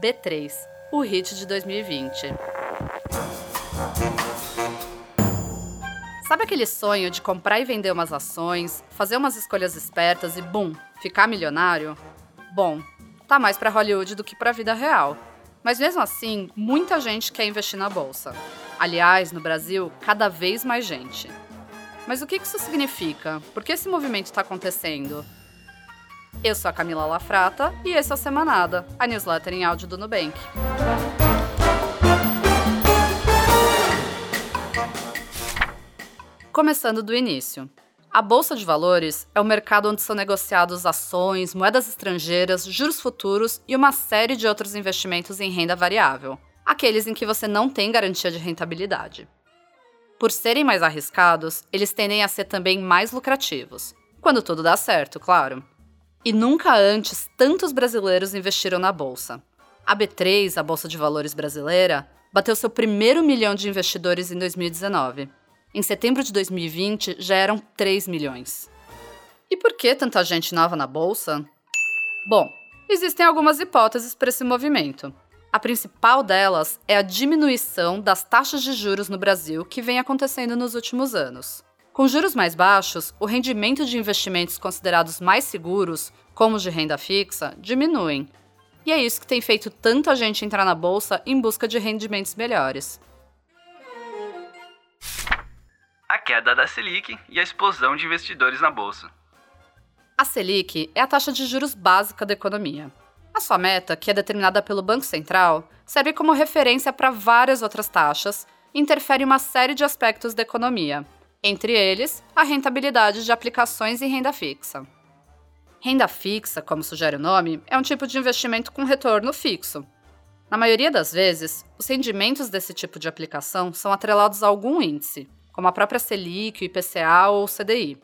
B3, o hit de 2020. Sabe aquele sonho de comprar e vender umas ações, fazer umas escolhas espertas e bum, ficar milionário? Bom, tá mais para Hollywood do que para a vida real. Mas mesmo assim, muita gente quer investir na bolsa. Aliás, no Brasil, cada vez mais gente. Mas o que isso significa? Por que esse movimento está acontecendo? Eu sou a Camila Lafrata e esse é o Semanada, a newsletter em áudio do Nubank. Começando do início. A Bolsa de Valores é o mercado onde são negociados ações, moedas estrangeiras, juros futuros e uma série de outros investimentos em renda variável, aqueles em que você não tem garantia de rentabilidade. Por serem mais arriscados, eles tendem a ser também mais lucrativos, quando tudo dá certo, claro. E nunca antes tantos brasileiros investiram na bolsa. A B3, a Bolsa de Valores brasileira, bateu seu primeiro milhão de investidores em 2019. Em setembro de 2020, já eram 3 milhões. E por que tanta gente nova na bolsa? Bom, existem algumas hipóteses para esse movimento. A principal delas é a diminuição das taxas de juros no Brasil que vem acontecendo nos últimos anos. Com juros mais baixos, o rendimento de investimentos considerados mais seguros, como os de renda fixa, diminuem. E é isso que tem feito tanta gente entrar na bolsa em busca de rendimentos melhores. A queda da Selic e a explosão de investidores na bolsa. A Selic é a taxa de juros básica da economia. A sua meta, que é determinada pelo Banco Central, serve como referência para várias outras taxas e interfere em uma série de aspectos da economia, entre eles, a rentabilidade de aplicações em renda fixa. Renda fixa, como sugere o nome, é um tipo de investimento com retorno fixo. Na maioria das vezes, os rendimentos desse tipo de aplicação são atrelados a algum índice, como a própria Selic, o IPCA ou o CDI.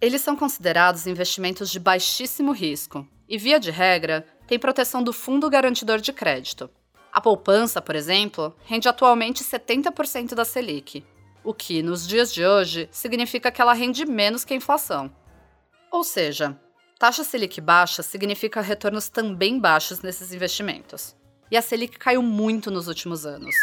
Eles são considerados investimentos de baixíssimo risco e, via de regra, têm proteção do Fundo Garantidor de Crédito. A poupança, por exemplo, rende atualmente 70% da Selic, o que, nos dias de hoje, significa que ela rende menos que a inflação. Ou seja, taxa Selic baixa significa retornos também baixos nesses investimentos. E a Selic caiu muito nos últimos anos.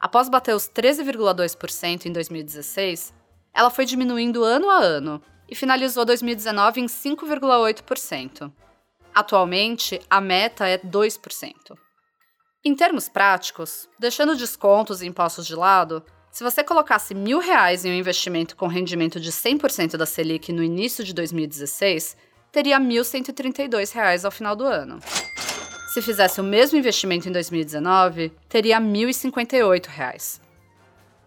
Após bater os 13,2% em 2016, ela foi diminuindo ano a ano e finalizou 2019 em 5,8%. Atualmente, a meta é 2%. Em termos práticos, deixando descontos e impostos de lado, se você colocasse mil reais em um investimento com rendimento de 100% da Selic no início de 2016, teria R$ 1.132 ao final do ano. Se fizesse o mesmo investimento em 2019, teria R$ 1.058.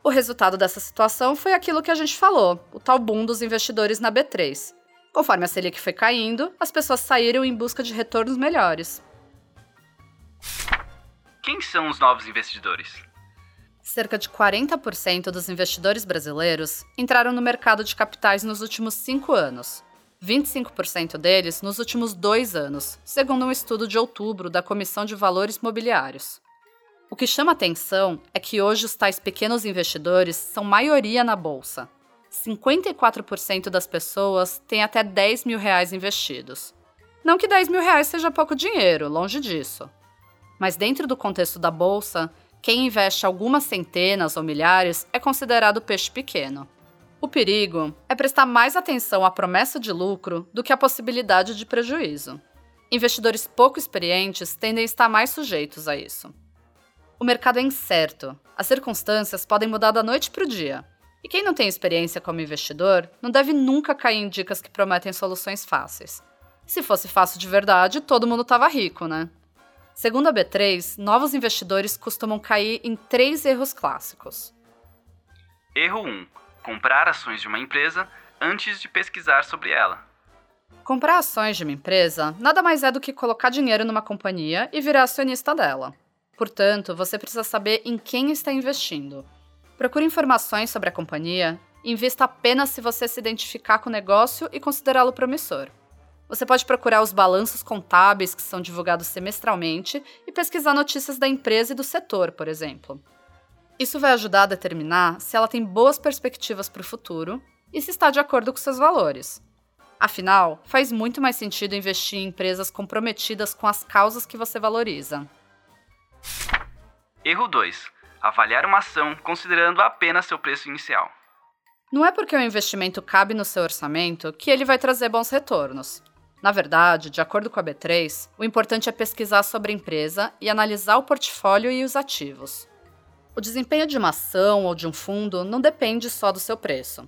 O resultado dessa situação foi aquilo que a gente falou, o tal boom dos investidores na B3. Conforme a Selic foi caindo, as pessoas saíram em busca de retornos melhores. Quem são os novos investidores? Cerca de 40% dos investidores brasileiros entraram no mercado de capitais nos últimos cinco anos. 25% deles nos últimos dois anos, segundo um estudo de outubro da Comissão de Valores Mobiliários. O que chama atenção é que hoje os tais pequenos investidores são maioria na bolsa. 54% das pessoas têm até 10 mil reais investidos. Não que 10 mil reais seja pouco dinheiro, longe disso. Mas dentro do contexto da bolsa, quem investe algumas centenas ou milhares é considerado peixe pequeno. O perigo é prestar mais atenção à promessa de lucro do que à possibilidade de prejuízo. Investidores pouco experientes tendem a estar mais sujeitos a isso. O mercado é incerto, as circunstâncias podem mudar da noite para o dia. E quem não tem experiência como investidor não deve nunca cair em dicas que prometem soluções fáceis. Se fosse fácil de verdade, todo mundo estava rico, né? Segundo a B3, novos investidores costumam cair em três erros clássicos. Erro 1: comprar ações de uma empresa antes de pesquisar sobre ela. Comprar ações de uma empresa nada mais é do que colocar dinheiro numa companhia e virar acionista dela. Portanto, você precisa saber em quem está investindo. Procure informações sobre a companhia invista apenas se você se identificar com o negócio e considerá-lo promissor. Você pode procurar os balanços contábeis que são divulgados semestralmente e pesquisar notícias da empresa e do setor, por exemplo. Isso vai ajudar a determinar se ela tem boas perspectivas para o futuro e se está de acordo com seus valores. Afinal, faz muito mais sentido investir em empresas comprometidas com as causas que você valoriza. Erro 2. Avaliar uma ação considerando apenas seu preço inicial. Não é porque o investimento cabe no seu orçamento que ele vai trazer bons retornos. Na verdade, de acordo com a B3, o importante é pesquisar sobre a empresa e analisar o portfólio e os ativos. O desempenho de uma ação ou de um fundo não depende só do seu preço.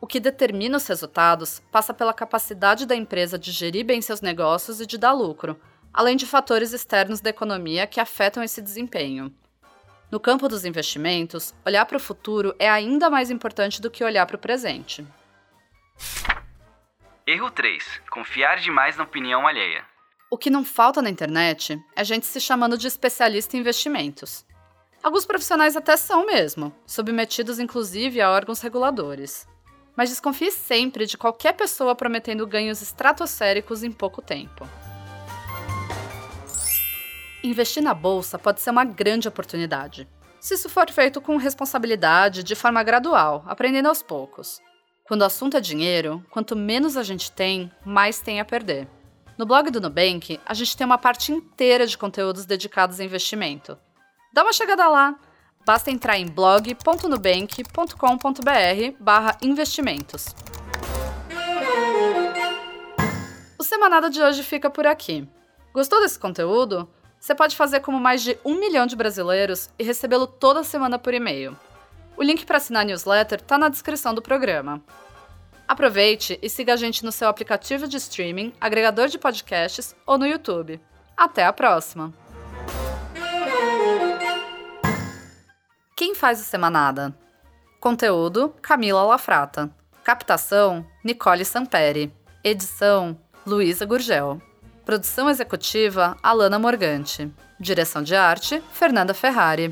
O que determina os resultados passa pela capacidade da empresa de gerir bem seus negócios e de dar lucro, além de fatores externos da economia que afetam esse desempenho. No campo dos investimentos, olhar para o futuro é ainda mais importante do que olhar para o presente. Erro 3. Confiar demais na opinião alheia. O que não falta na internet é gente se chamando de especialista em investimentos. Alguns profissionais até são mesmo, submetidos inclusive a órgãos reguladores mas desconfie sempre de qualquer pessoa prometendo ganhos estratosféricos em pouco tempo. Investir na bolsa pode ser uma grande oportunidade, se isso for feito com responsabilidade, de forma gradual, aprendendo aos poucos. Quando o assunto é dinheiro, quanto menos a gente tem, mais tem a perder. No blog do Nubank, a gente tem uma parte inteira de conteúdos dedicados a investimento. Dá uma chegada lá Basta entrar em blog.nubank.com.br barra investimentos. O Semanada de hoje fica por aqui. Gostou desse conteúdo? Você pode fazer como mais de um milhão de brasileiros e recebê-lo toda semana por e-mail. O link para assinar a newsletter está na descrição do programa. Aproveite e siga a gente no seu aplicativo de streaming, agregador de podcasts ou no YouTube. Até a próxima! Quem faz o Semanada? Conteúdo: Camila Lafrata. Captação: Nicole Samperi. Edição: Luísa Gurgel. Produção executiva: Alana Morgante. Direção de arte: Fernanda Ferrari.